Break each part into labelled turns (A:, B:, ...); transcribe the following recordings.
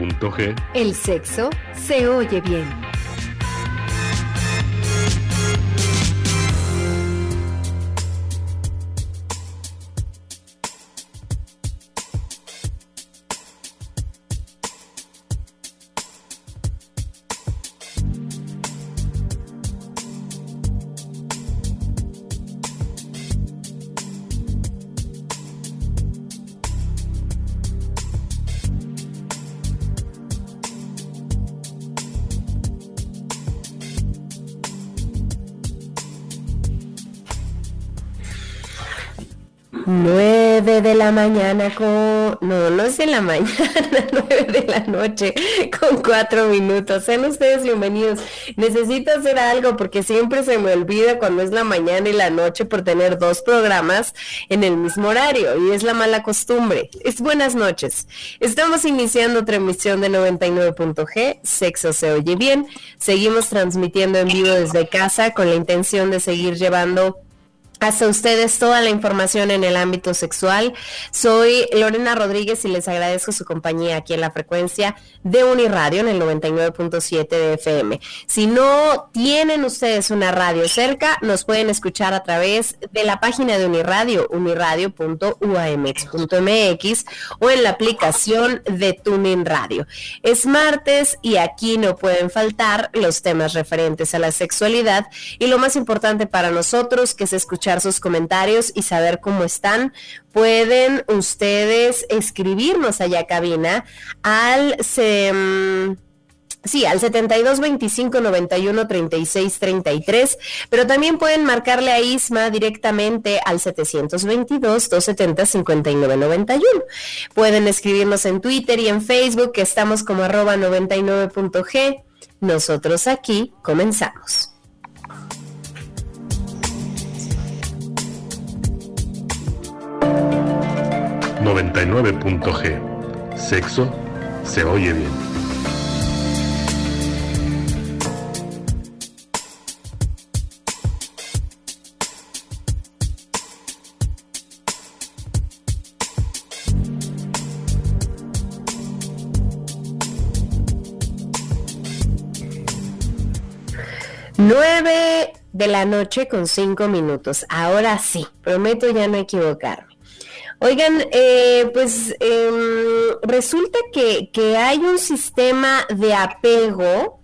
A: 99.g,
B: el sexo se oye bien. Mañana con... No, no es de la mañana, 9 de la noche con 4 minutos. Sean ustedes bienvenidos. Necesito hacer algo porque siempre se me olvida cuando es la mañana y la noche por tener dos programas en el mismo horario y es la mala costumbre. Es buenas noches. Estamos iniciando otra emisión de 99.g, Sexo se oye bien. Seguimos transmitiendo en vivo desde casa con la intención de seguir llevando hasta ustedes toda la información en el ámbito sexual. Soy Lorena Rodríguez y les agradezco su compañía aquí en la frecuencia de Uniradio en el 99.7 de FM. Si no tienen ustedes una radio cerca, nos pueden escuchar a través de la página de Uniradio, uniradio.uamx.mx o en la aplicación de Tuning Radio. Es martes y aquí no pueden faltar los temas referentes a la sexualidad y lo más importante para nosotros que es escuchar sus comentarios y saber cómo están, pueden ustedes escribirnos allá cabina al... Se, Sí, al 72 25 91 36 33, pero también pueden marcarle a Isma directamente al 722 270 59 91. Pueden escribirnos en Twitter y en Facebook, que estamos como arroba 99.g. Nosotros aquí comenzamos.
A: 99.g. Sexo se oye bien.
B: Nueve de la noche con cinco minutos. Ahora sí, prometo ya no equivocarme. Oigan, eh, pues em, resulta que, que hay un sistema de apego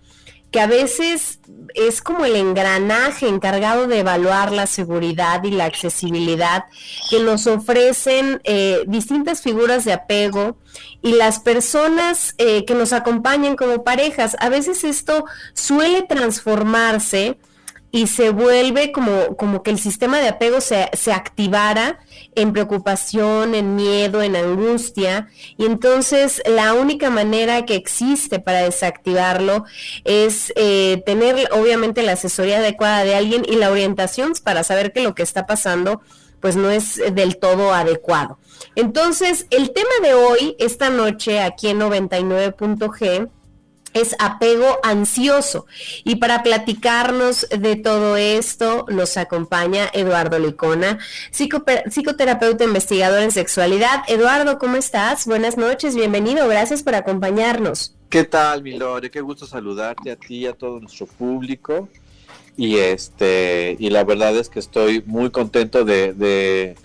B: que a veces es como el engranaje encargado de evaluar la seguridad y la accesibilidad que nos ofrecen eh, distintas figuras de apego y las personas eh, que nos acompañan como parejas. A veces esto suele transformarse y se vuelve como, como que el sistema de apego se, se activara en preocupación, en miedo, en angustia. Y entonces la única manera que existe para desactivarlo es eh, tener obviamente la asesoría adecuada de alguien y la orientación para saber que lo que está pasando pues no es del todo adecuado. Entonces, el tema de hoy, esta noche, aquí en 99.g, es apego ansioso. Y para platicarnos de todo esto nos acompaña Eduardo Licona, psicoterapeuta investigador en sexualidad. Eduardo, ¿cómo estás? Buenas noches, bienvenido, gracias por acompañarnos.
C: ¿Qué tal, Milore? Qué gusto saludarte a ti y a todo nuestro público. Y este, y la verdad es que estoy muy contento de, de,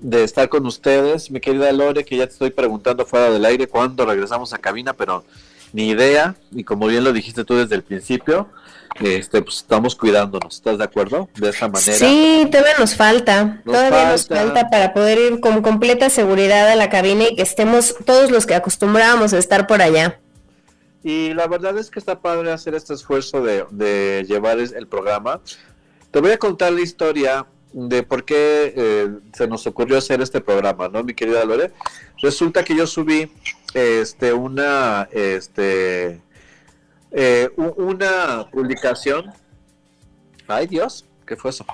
C: de estar con ustedes, mi querida Lore, que ya te estoy preguntando fuera del aire cuándo regresamos a cabina, pero ni idea, y como bien lo dijiste tú desde el principio, este, pues estamos cuidándonos, ¿estás de acuerdo? De esa manera.
B: Sí, todavía nos falta, todavía nos falta para poder ir con completa seguridad a la cabina y que estemos todos los que acostumbrábamos a estar por allá.
C: Y la verdad es que está padre hacer este esfuerzo de, de llevar el programa. Te voy a contar la historia de por qué eh, se nos ocurrió hacer este programa, ¿no, mi querida Lore? Resulta que yo subí este una este eh, una publicación. Ay Dios, ¿qué fue eso?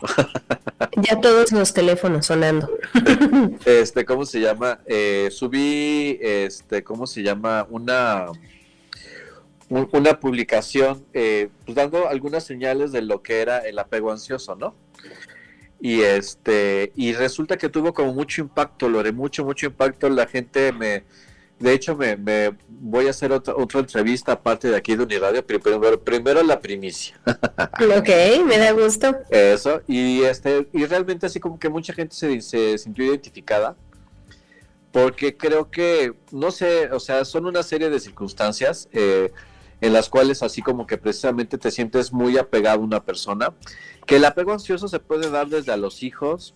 B: ya todos los teléfonos sonando.
C: este, ¿cómo se llama? Eh, subí, este, ¿cómo se llama? Una una publicación eh, pues dando algunas señales de lo que era el apego ansioso, ¿no? Y este y resulta que tuvo como mucho impacto, Lore, mucho mucho impacto. La gente me, de hecho me, me voy a hacer otra otra entrevista aparte de aquí de Uniradio, pero primero, primero la primicia.
B: ok, me da gusto.
C: Eso y este y realmente así como que mucha gente se, se sintió identificada porque creo que no sé, o sea, son una serie de circunstancias. Eh, en las cuales así como que precisamente te sientes muy apegado a una persona, que el apego ansioso se puede dar desde a los hijos,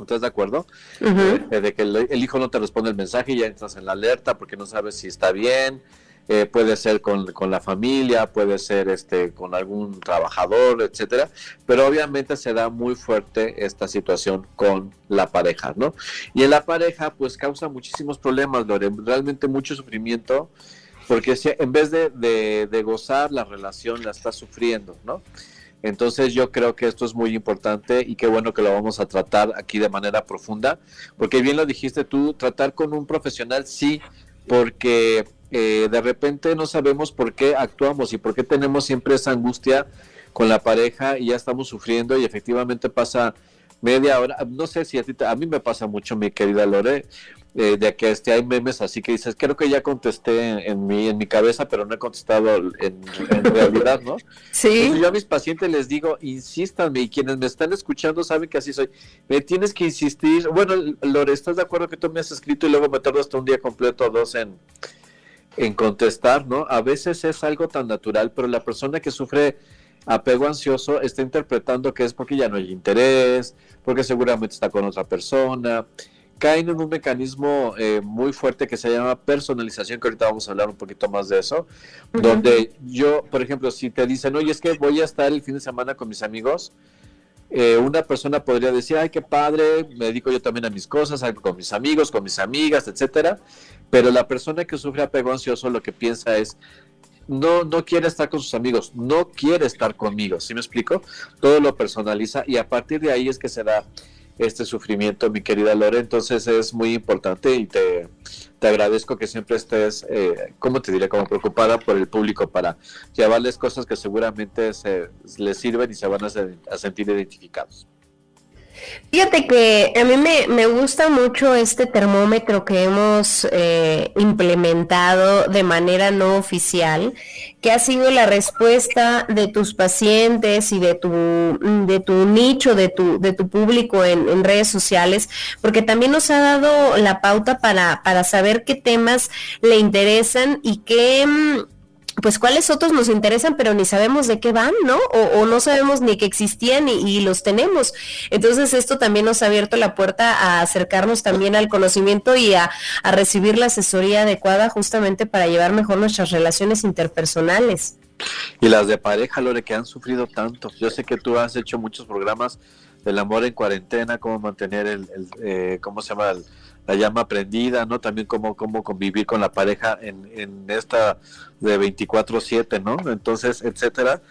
C: ¿estás de acuerdo? Eh, de que el, hijo no te responde el mensaje y ya entras en la alerta porque no sabes si está bien, eh, puede ser con, la familia, puede ser este con algún trabajador, etcétera, pero obviamente se da muy fuerte esta situación con la pareja, ¿no? Y en la pareja pues causa muchísimos problemas, realmente mucho sufrimiento porque en vez de, gozar la relación la está sufriendo, ¿no? Entonces yo creo que esto es muy importante y qué bueno que lo vamos a tratar aquí de manera profunda, porque bien lo dijiste tú, tratar con un profesional sí, porque eh, de repente no sabemos por qué actuamos y por qué tenemos siempre esa angustia con la pareja y ya estamos sufriendo y efectivamente pasa media hora, no sé si a ti, a mí me pasa mucho, mi querida Lore, eh, de que este, hay memes así que dices, creo que ya contesté en, mi, en mi cabeza, pero no he contestado en, realidad, ¿no?
B: Sí.
C: yo a mis pacientes les digo, insístanme, y quienes me están escuchando saben que así soy, me tienes que insistir, bueno, Lore, ¿estás de acuerdo que tú me has escrito y luego me tardo hasta un día completo o dos en, en contestar, ¿no? A veces es algo tan natural, pero la persona que sufre apego ansioso está interpretando que es porque ya no hay interés, porque seguramente está con otra persona. Caen en un mecanismo eh, muy fuerte que se llama personalización, que ahorita vamos a hablar un poquito más de eso, donde yo, por ejemplo, si te dicen, oye, es que voy a estar el fin de semana con mis amigos, eh, una persona podría decir, ay, qué padre, me dedico yo también a mis cosas, con mis amigos, con mis amigas, etcétera, pero la persona que sufre apego ansioso lo que piensa es, no, no quiere estar con sus amigos, no quiere estar conmigo, ¿sí me explico? Todo lo personaliza y a partir de ahí es que se da este sufrimiento, mi querida Lore. Entonces es muy importante y te, te agradezco que siempre estés, eh, ¿cómo te diré? Como preocupada por el público para llevarles cosas que seguramente se, les sirven y se van a sentir identificados.
B: Fíjate que a mí me, gusta mucho este termómetro que hemos eh, implementado de manera no oficial, que ha sido la respuesta de tus pacientes y de tu, de tu nicho, de tu, de tu público en, redes sociales, porque también nos ha dado la pauta para, para saber qué temas le interesan y qué mm, pues cuáles otros nos interesan, pero ni sabemos de qué van, ¿no? O, no sabemos ni que existían y, los tenemos. Entonces esto también nos ha abierto la puerta a acercarnos también al conocimiento y a, recibir la asesoría adecuada justamente para llevar mejor nuestras relaciones interpersonales.
C: Y las de pareja, Lore, que han sufrido tanto. Yo sé que tú has hecho muchos programas del amor en cuarentena, cómo mantener el, eh, ¿cómo se llama? El, la llama prendida, ¿no? También cómo, cómo convivir con la pareja en, en esta de 24/7, ¿no? Entonces, etcétera.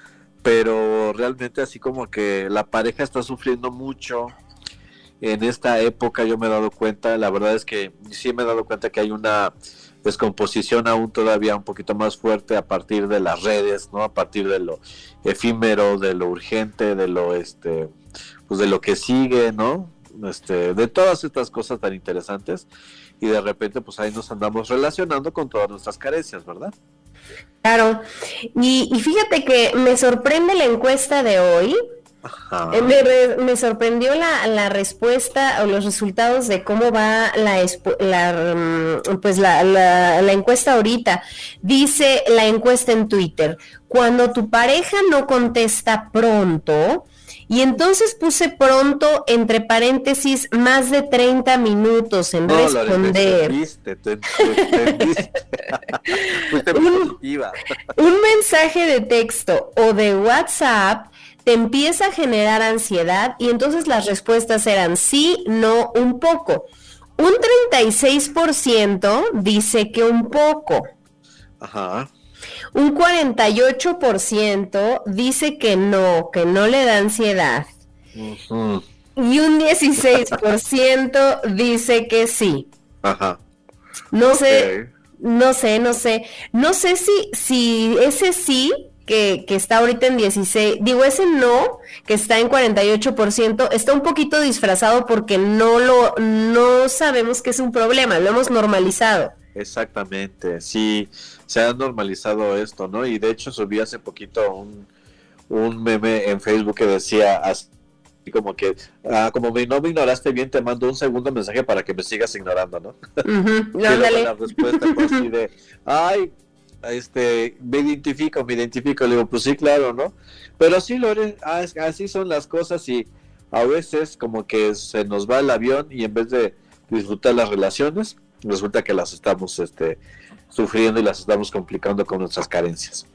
C: Pero realmente así como que la pareja está sufriendo mucho en esta época, yo me he dado cuenta, la verdad es que sí me he dado cuenta que hay una descomposición aún todavía un poquito más fuerte a partir de las redes, ¿no? A partir de lo efímero, de lo urgente, de lo este pues de lo que sigue, ¿no? Este, de todas estas cosas tan interesantes y de repente pues ahí nos andamos relacionando con todas nuestras carencias, ¿verdad?
B: Claro, y, fíjate que me sorprende la encuesta de hoy, eh, me, sorprendió la, respuesta o los resultados de cómo va la, la mm, pues la, la, encuesta ahorita. Dice la encuesta en Twitter, cuando tu pareja no contesta pronto, y entonces puse pronto, entre paréntesis, más de 30 minutos en responder. un, un mensaje de texto o de WhatsApp te empieza a generar ansiedad y entonces las respuestas eran sí, no, un poco. Un 36% dice que un poco.
C: Ajá.
B: Un 48% dice que no, que no le da ansiedad. Y un 16% dice que sí.
C: Ajá.
B: No sé, no sé, no sé. No sé si, si ese sí que, que, está ahorita en 16, digo, ese no, que está en 48%, está un poquito disfrazado porque no lo, no sabemos que es un problema, lo hemos normalizado.
C: Exactamente, sí, se ha normalizado esto, ¿no? Y de hecho subí hace poquito un, un meme en Facebook que decía así como que, ah, como me, no me ignoraste bien, te mando un segundo mensaje para que me sigas ignorando, ¿no? la respuesta así de, ay, este, me identifico, me identifico, le digo, pues sí, claro, ¿no? Pero sí, Lore, así son las cosas y a veces como que se nos va el avión y en vez de disfrutar las relaciones, resulta que las estamos este, sufriendo y las estamos complicando con nuestras carencias.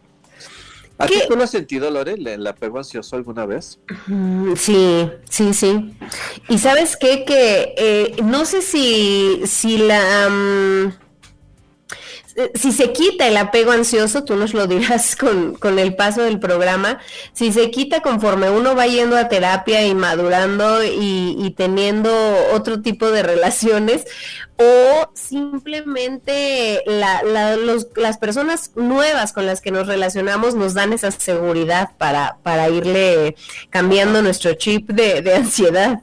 C: ¿A qué tú lo has sentido, Lore, el apego ansioso alguna vez?
B: Mm, sí, sí, sí. Y sabes qué, que eh, no sé si, si la... Mm, si se quita el apego ansioso, tú nos lo dirás con, el paso del programa, si se quita conforme uno va yendo a terapia y madurando y, teniendo otro tipo de relaciones, o simplemente las personas nuevas con las que nos relacionamos nos dan esa seguridad para, para irle cambiando nuestro chip de, de ansiedad.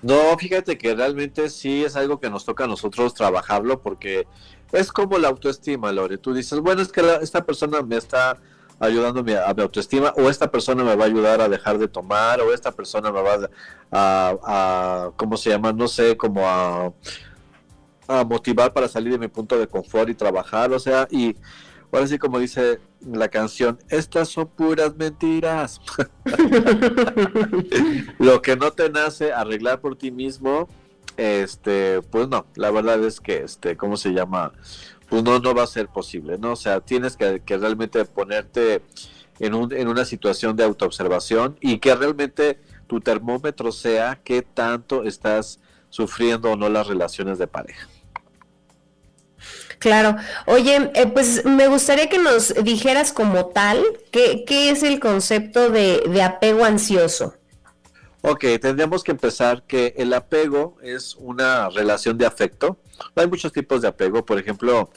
C: No, fíjate que realmente sí es algo que nos toca a nosotros trabajarlo porque es como la autoestima, Lore. Tú dices, bueno, es que esta persona me está ayudando a mi, autoestima, o esta persona me va a ayudar a dejar de tomar, o esta persona me va a, a, ¿cómo se llama? No sé, como a, a motivar para salir de mi punto de confort y trabajar, o sea, y ahora sí como dice la canción, estas son puras mentiras. Lo que no te nace arreglar por ti mismo, este, pues no, la verdad es que, este, ¿cómo se llama? Pues no, va a ser posible, ¿no? O sea, tienes que, realmente ponerte en, un, en una situación de autoobservación y que realmente tu termómetro sea qué tanto estás sufriendo o no las relaciones de pareja.
B: Claro. Oye, eh, pues me gustaría que nos dijeras como tal qué, qué es el concepto de, de apego ansioso.
C: Ok, tendríamos que empezar que el apego es una relación de afecto. Hay muchos tipos de apego, por ejemplo,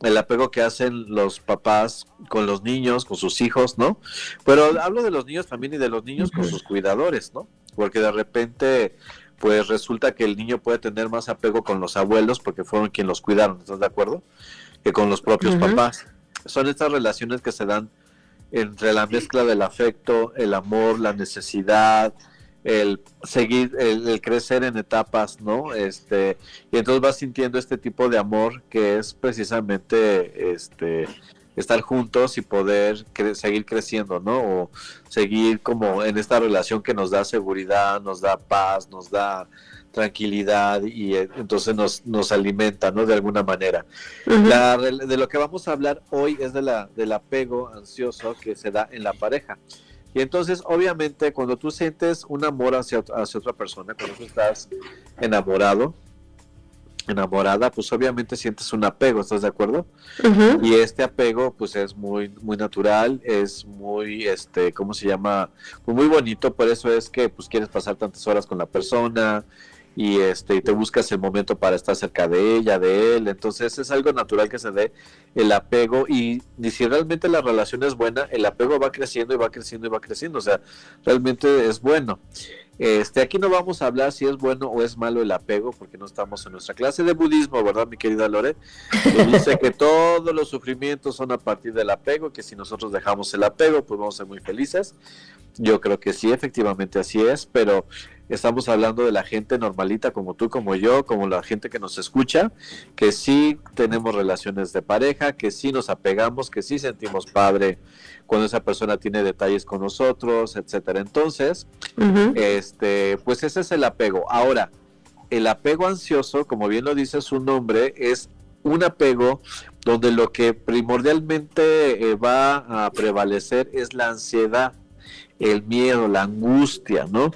C: el apego que hacen los papás con los niños, con sus hijos, ¿no? Pero hablo de los niños también y de los niños con sus cuidadores, ¿no? Porque de repente, pues resulta que el niño puede tener más apego con los abuelos porque fueron quienes los cuidaron, ¿estás de acuerdo? Que con los propios papás. Son estas relaciones que se dan entre la mezcla del afecto, el amor, la necesidad, el seguir, el, crecer en etapas, ¿no? Este, y entonces vas sintiendo este tipo de amor que es precisamente este estar juntos y poder seguir creciendo, ¿no? O seguir como en esta relación que nos da seguridad, nos da paz, nos da tranquilidad y eh, entonces nos, nos alimenta, ¿no? De alguna manera. de lo que vamos a hablar hoy es de la, del apego ansioso que se da en la pareja. Y entonces, obviamente, cuando tú sientes un amor hacia, hacia otra persona, cuando tú estás enamorado, enamorada, pues obviamente sientes un apego, ¿estás de acuerdo? Y este apego, pues es muy, muy natural, es muy, este, ¿cómo se llama? Pues muy bonito, por eso es que, pues quieres pasar tantas horas con la persona, y este te buscas el momento para estar cerca de ella, de él, entonces es algo natural que se dé el apego y, si realmente la relación es buena, el apego va creciendo y va creciendo y va creciendo, o sea, realmente es bueno. Este, aquí no vamos a hablar si es bueno o es malo el apego, porque no estamos en nuestra clase de budismo, ¿verdad, mi querida Lore? Dice que todos los sufrimientos son a partir del apego, que si nosotros dejamos el apego, pues vamos a ser muy felices. Yo creo que sí, efectivamente así es, pero estamos hablando de la gente normalita como tú, como yo, como la gente que nos escucha, que sí tenemos relaciones de pareja, que sí nos apegamos, que sí sentimos padre cuando esa persona tiene detalles con nosotros, etcétera. Entonces, este, pues ese es el apego. Ahora, el apego ansioso, como bien lo dice su nombre, es un apego donde lo que primordialmente eh, va a prevalecer es la ansiedad, el miedo, la angustia, ¿no?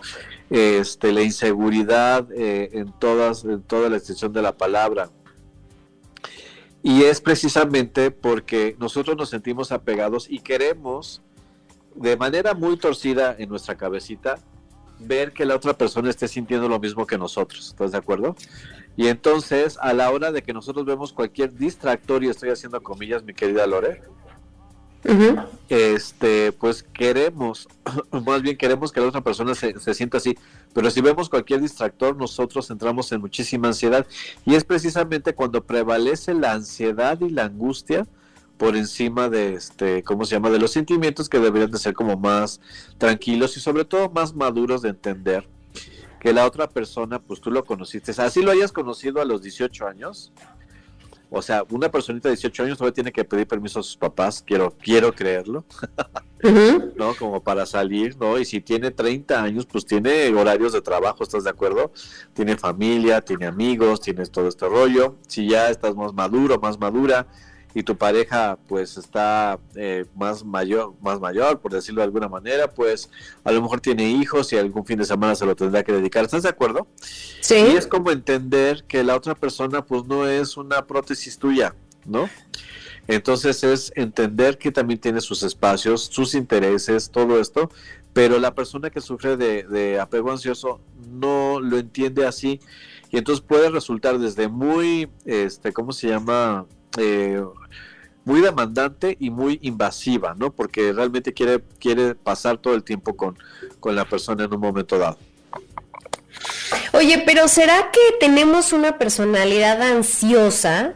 C: este, la inseguridad eh, en, todas, en toda la extensión de la palabra. Y es precisamente porque nosotros nos sentimos apegados y queremos, de manera muy torcida en nuestra cabecita, ver que la otra persona esté sintiendo lo mismo que nosotros. ¿Estás de acuerdo? Y entonces, a la hora de que nosotros vemos cualquier distractor, y estoy haciendo comillas, mi querida Lore, este, pues queremos, más bien queremos que la otra persona se, se, sienta así, pero si vemos cualquier distractor, nosotros entramos en muchísima ansiedad y es precisamente cuando prevalece la ansiedad y la angustia por encima de este, ¿cómo se llama? De los sentimientos que deberían de ser como más tranquilos y sobre todo más maduros de entender que la otra persona, pues tú lo conociste, así lo hayas conocido a los 18 años, o sea, una personita de 18 años todavía tiene que pedir permiso a sus papás, quiero, quiero creerlo, ¿no? Como para salir, ¿no? Y si tiene 30 años, pues tiene horarios de trabajo, ¿estás de acuerdo? Tiene familia, tiene amigos, tienes todo este rollo. Si ya estás más maduro, más madura, y tu pareja pues está eh, más mayor, más mayor, por decirlo de alguna manera, pues a lo mejor tiene hijos y algún fin de semana se lo tendrá que dedicar. ¿Estás de acuerdo?
B: Sí.
C: Y es como entender que la otra persona pues no es una prótesis tuya, ¿no? Entonces es entender que también tiene sus espacios, sus intereses, todo esto, pero la persona que sufre de, de apego ansioso no lo entiende así y entonces puede resultar desde muy, este, ¿cómo se llama? Eh, muy demandante y muy invasiva, ¿no? Porque realmente quiere, quiere pasar todo el tiempo con, con la persona en un momento dado.
B: Oye, pero ¿será que tenemos una personalidad ansiosa?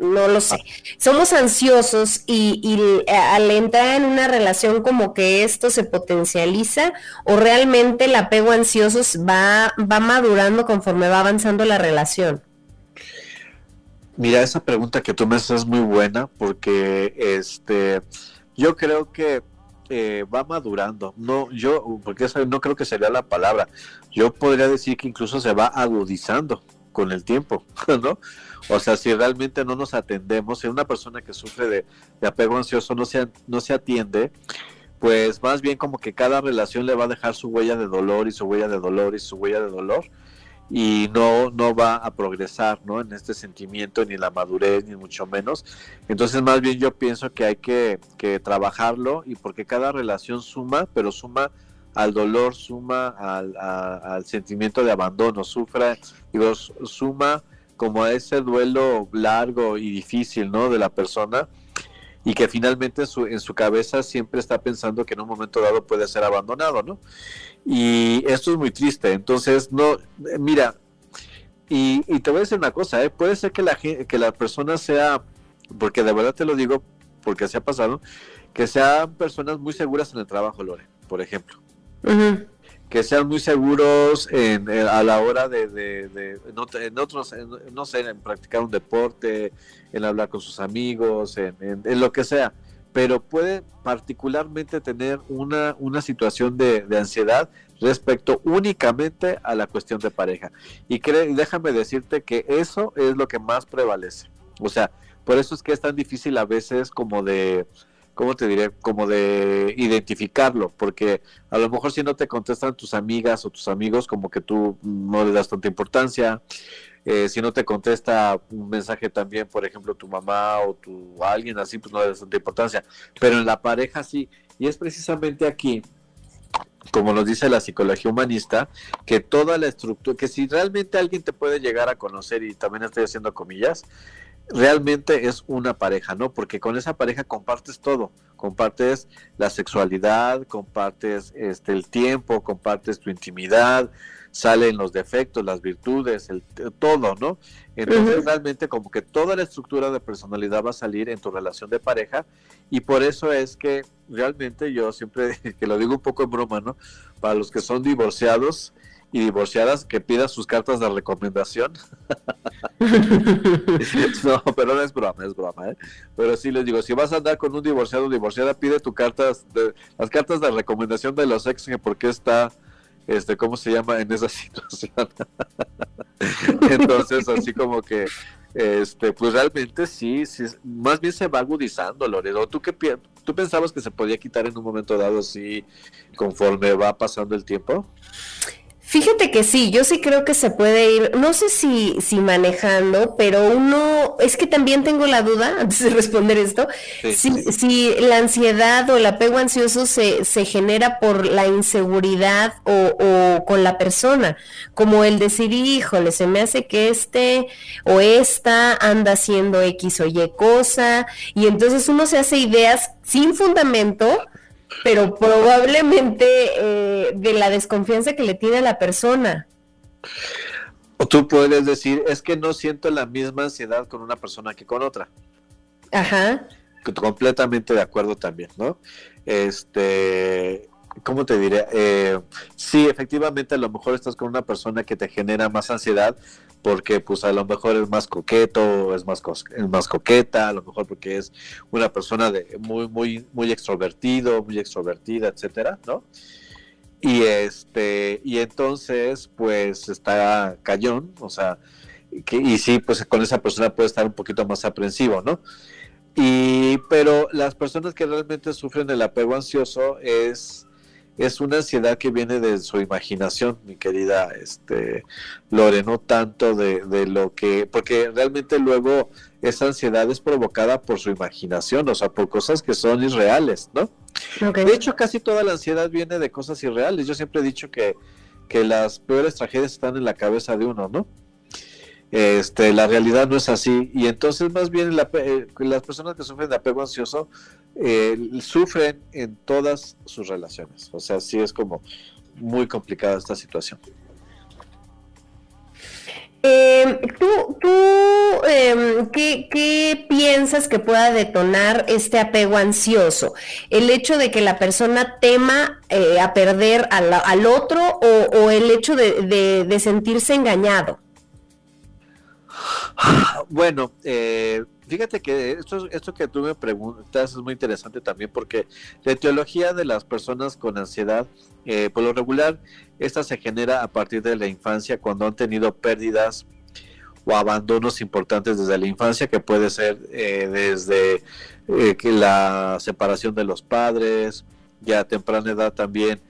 B: No lo sé. Somos ansiosos y, y, al entrar en una relación como que esto se potencializa o realmente el apego ansioso va, va madurando conforme va avanzando la relación.
C: Mira, esa pregunta que tú me haces es muy buena porque este yo creo que eh, va madurando. No, yo, porque esa no creo que sería la palabra. Yo podría decir que incluso se va agudizando con el tiempo, ¿no? O sea, si realmente no nos atendemos, si una persona que sufre de, de apego ansioso no se, no se atiende, pues más bien como que cada relación le va a dejar su huella de dolor y su huella de dolor y su huella de dolor y no, no va a progresar ¿no? en este sentimiento, ni la madurez, ni mucho menos. Entonces, más bien yo pienso que hay que, que trabajarlo y porque cada relación suma, pero suma al dolor, suma al, sentimiento de abandono, sufra, digo, suma como a ese duelo largo y difícil ¿no? de la persona y que finalmente en su, en su cabeza siempre está pensando que en un momento dado puede ser abandonado, ¿no? Y esto es muy triste. Entonces, no, mira, y, y te voy a decir una cosa, ¿eh? puede ser que la, que la persona sea, porque de verdad te lo digo, porque se ha pasado, que sean personas muy seguras en el trabajo, Lore, por ejemplo. Uh -huh. Que sean muy seguros en, en, a la hora de, de, de en, en, otros, en, no sé, en practicar un deporte, en hablar con sus amigos, en, lo que sea pero puede particularmente tener una, una situación de, de, ansiedad respecto únicamente a la cuestión de pareja. Y cree, déjame decirte que eso es lo que más prevalece. O sea, por eso es que es tan difícil a veces como de, ¿cómo te diré? Como de identificarlo, porque a lo mejor si no te contestan tus amigas o tus amigos, como que tú no le das tanta importancia, eh, si no te contesta un mensaje también, por ejemplo, tu mamá o tu alguien así, pues no das tanta importancia. Pero en la pareja sí. Y es precisamente aquí, como nos dice la psicología humanista, que toda la estructura, que si realmente alguien te puede llegar a conocer, y también estoy haciendo comillas, realmente es una pareja, ¿no? Porque con esa pareja compartes todo, compartes la sexualidad, compartes este el tiempo, compartes tu intimidad, salen los defectos, las virtudes, el, todo, ¿no? Entonces uh -huh. realmente como que toda la estructura de personalidad va a salir en tu relación de pareja y por eso es que realmente yo siempre, que lo digo un poco en broma, ¿no? Para los que son divorciados y divorciadas, que pidan sus cartas de recomendación. no, pero no es broma, es broma, ¿eh? Pero sí les digo, si vas a andar con un divorciado o divorciada, pide tu cartas, de, las cartas de recomendación de los ex, que por qué está este, ¿cómo se llama? En esa situación. Entonces, así como que, este, pues realmente sí, sí, más bien se va agudizando, Loredo. ¿Tú qué tú pensabas que se podía quitar en un momento dado así conforme va pasando el tiempo?
B: Fíjate que sí, yo sí creo que se puede ir, no sé si, si manejando, pero uno, es que también tengo la duda, antes de responder esto, si, la ansiedad o el apego ansioso se, se genera por la inseguridad o, o, con la persona, como el decir, híjole, se me hace que este o esta anda haciendo X o Y cosa, y entonces uno se hace ideas sin fundamento pero probablemente eh, de la desconfianza que le tiene a la persona.
C: O tú puedes decir, es que no siento la misma ansiedad con una persona que con otra.
B: Ajá.
C: Completamente de acuerdo también, ¿no? Este, ¿cómo te diré? Eh, sí, efectivamente, a lo mejor estás con una persona que te genera más ansiedad porque, pues, a lo mejor es más coqueto, es más, es más coqueta, a lo mejor porque es una persona de muy, muy, muy extrovertido, muy extrovertida, etcétera, ¿no? Y este, y entonces, pues, está cañón, o sea, que, y sí, pues con esa persona puede estar un poquito más aprensivo, ¿no? Y, pero las personas que realmente sufren el apego ansioso es es una ansiedad que viene de su imaginación, mi querida este, Lore, no tanto de, lo que, porque realmente luego esa ansiedad es provocada por su imaginación, o sea, por cosas que son irreales, ¿no? De hecho, casi toda la ansiedad viene de cosas irreales. Yo siempre he dicho que, que las peores tragedias están en la cabeza de uno, ¿no? Este, la realidad no es así y entonces más bien eh, las personas que sufren de apego ansioso eh, sufren en todas sus relaciones. O sea, sí es como muy complicada esta situación.
B: Em, ¿Tú, tú em, ¿qué, piensas que pueda detonar este apego ansioso? ¿El hecho de que la persona tema eh, a perder al, otro o, el hecho de, sentirse engañado?
C: Bueno, eh, Fíjate que esto, esto que tú me preguntas es muy interesante también porque la etiología de las personas con ansiedad, eh, por lo regular, esta se genera a partir de la infancia cuando han tenido pérdidas o abandonos importantes desde la infancia, que puede ser eh, desde eh, que la separación de los padres, ya a temprana edad también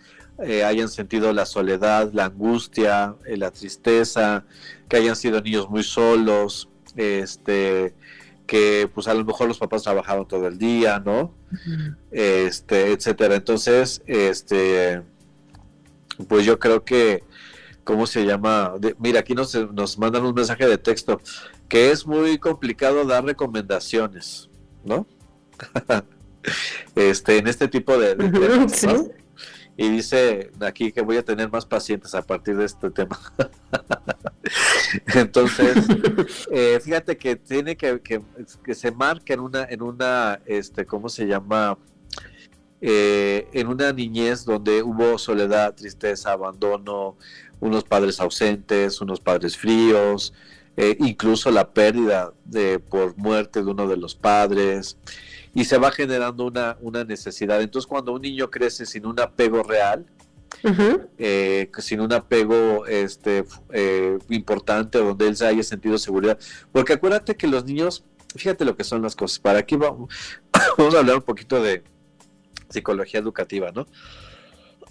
C: hayan sentido la soledad, la angustia, la tristeza, que hayan sido niños muy solos, este que pues a lo mejor los papás trabajaban todo el día, ¿no? Este, etcétera. Entonces, este, pues yo creo que, ¿cómo se llama? mira, aquí nos, nos mandan un mensaje de texto que es muy complicado dar recomendaciones, ¿no? este, en este tipo de, Y dice aquí que voy a tener más pacientes a partir de este tema. Entonces, eh, fíjate que tiene que, que, se marca en una, en una, este, ¿cómo se llama? Eh, en una niñez donde hubo soledad, tristeza, abandono, unos padres ausentes, unos padres fríos, eh, incluso la pérdida de por muerte de uno de los padres y se va generando una, una necesidad. Entonces cuando un niño crece sin un apego real, eh, sin un apego este, eh, importante donde él se haya sentido seguridad, porque acuérdate que los niños, fíjate lo que son las cosas, para aquí vamos, vamos a hablar un poquito de psicología educativa, ¿no?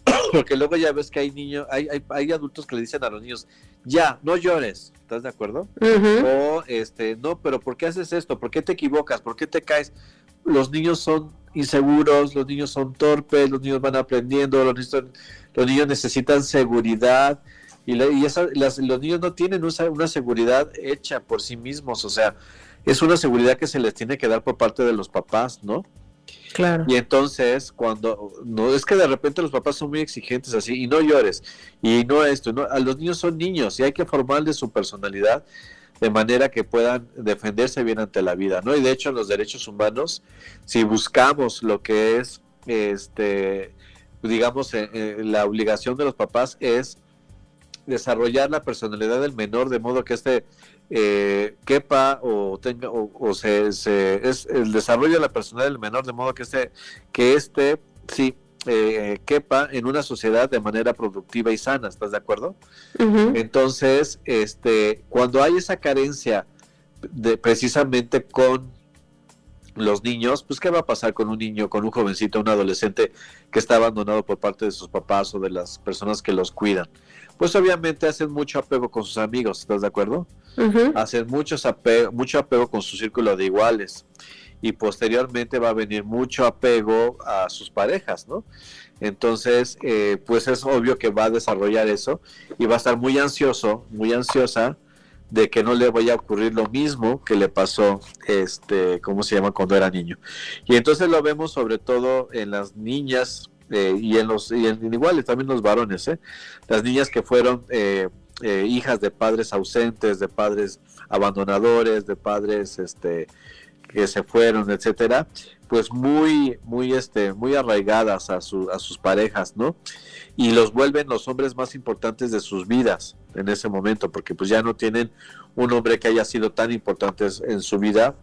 C: Porque luego ya ves que hay niños, hay, hay, hay, adultos que le dicen a los niños, ya, no llores, ¿estás de acuerdo? O este, no, pero ¿por qué haces esto? ¿Por qué te equivocas? ¿Por qué te caes? los niños son inseguros, los niños son torpes, los niños van aprendiendo, los niños, los niños necesitan seguridad y, los niños no tienen una, seguridad hecha por sí mismos, o sea, es una seguridad que se les tiene que dar por parte de los papás, ¿no?
B: Claro.
C: Y entonces, cuando, no es que de repente los papás son muy exigentes así, y no llores, y no esto, no, a los niños son niños y hay que formarles su personalidad de manera que puedan defenderse bien ante la vida, ¿no? Y de hecho, los derechos humanos, si buscamos lo que es, este, digamos, eh, eh, la obligación de los papás es desarrollar la personalidad del menor de modo que este eh, quepa o tenga o, se, se, es el desarrollo de la personalidad del menor de modo que este que este sí eh, quepa en una sociedad de manera productiva y sana, ¿estás de acuerdo? Entonces, este, cuando hay esa carencia de, precisamente con los niños, pues qué va a pasar con un niño, con un jovencito, un adolescente que está abandonado por parte de sus papás o de las personas que los cuidan. Pues obviamente hacen mucho apego con sus amigos, ¿estás de acuerdo? Hacen muchos apego, mucho apego con su círculo de iguales y posteriormente va a venir mucho apego a sus parejas, ¿no? Entonces, eh, pues es obvio que va a desarrollar eso y va a estar muy ansioso, muy ansiosa de que no le vaya a ocurrir lo mismo que le pasó, este, ¿cómo se llama? Cuando era niño. Y entonces lo vemos sobre todo en las niñas eh, y en los, y en, iguales también los varones, ¿eh? Las niñas que fueron eh, eh, hijas de padres ausentes, de padres abandonadores, de padres, este, que se fueron, etcétera, pues muy, muy, este, muy arraigadas a, su, a sus parejas, ¿no? Y los vuelven los hombres más importantes de sus vidas en ese momento, porque pues ya no tienen un hombre que haya sido tan importante en su vida,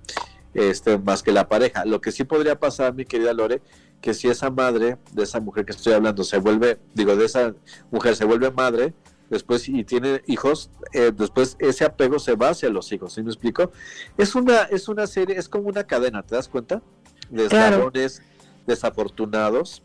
C: este, más que la pareja. Lo que sí podría pasar, mi querida Lore, que si esa madre de esa mujer que estoy hablando se vuelve, digo, de esa mujer se vuelve madre, después y tiene hijos, eh, después ese apego se va hacia los hijos, ¿sí me explico? Es una, es una serie, es como una cadena, ¿te das cuenta? De claro. desafortunados.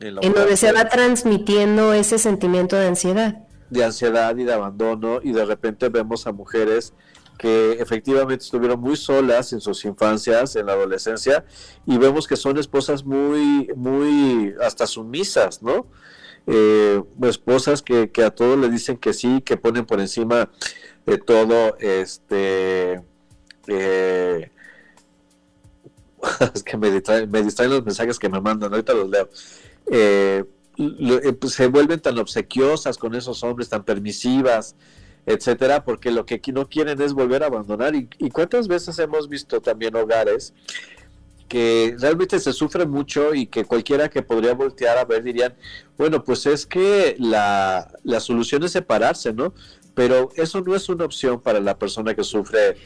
B: En, donde se va transmitiendo ese sentimiento de ansiedad.
C: De ansiedad y de abandono, y de repente vemos a mujeres que efectivamente estuvieron muy solas en sus infancias, en la adolescencia, y vemos que son esposas muy, muy hasta sumisas, ¿no? Eh, esposas que, que, a todos le dicen que sí, que ponen por encima de todo, este, eh, es que me distraen, me distraen, los mensajes que me mandan, ahorita los leo. Eh, pues, se vuelven tan obsequiosas con esos hombres, tan permisivas, etcétera, porque lo que no quieren es volver a abandonar. Y, cuántas veces hemos visto también hogares que realmente se sufre mucho y que cualquiera que podría voltear a ver dirían, bueno, pues es que la, la solución es separarse, ¿no? Pero eso no es una opción para la persona que sufre,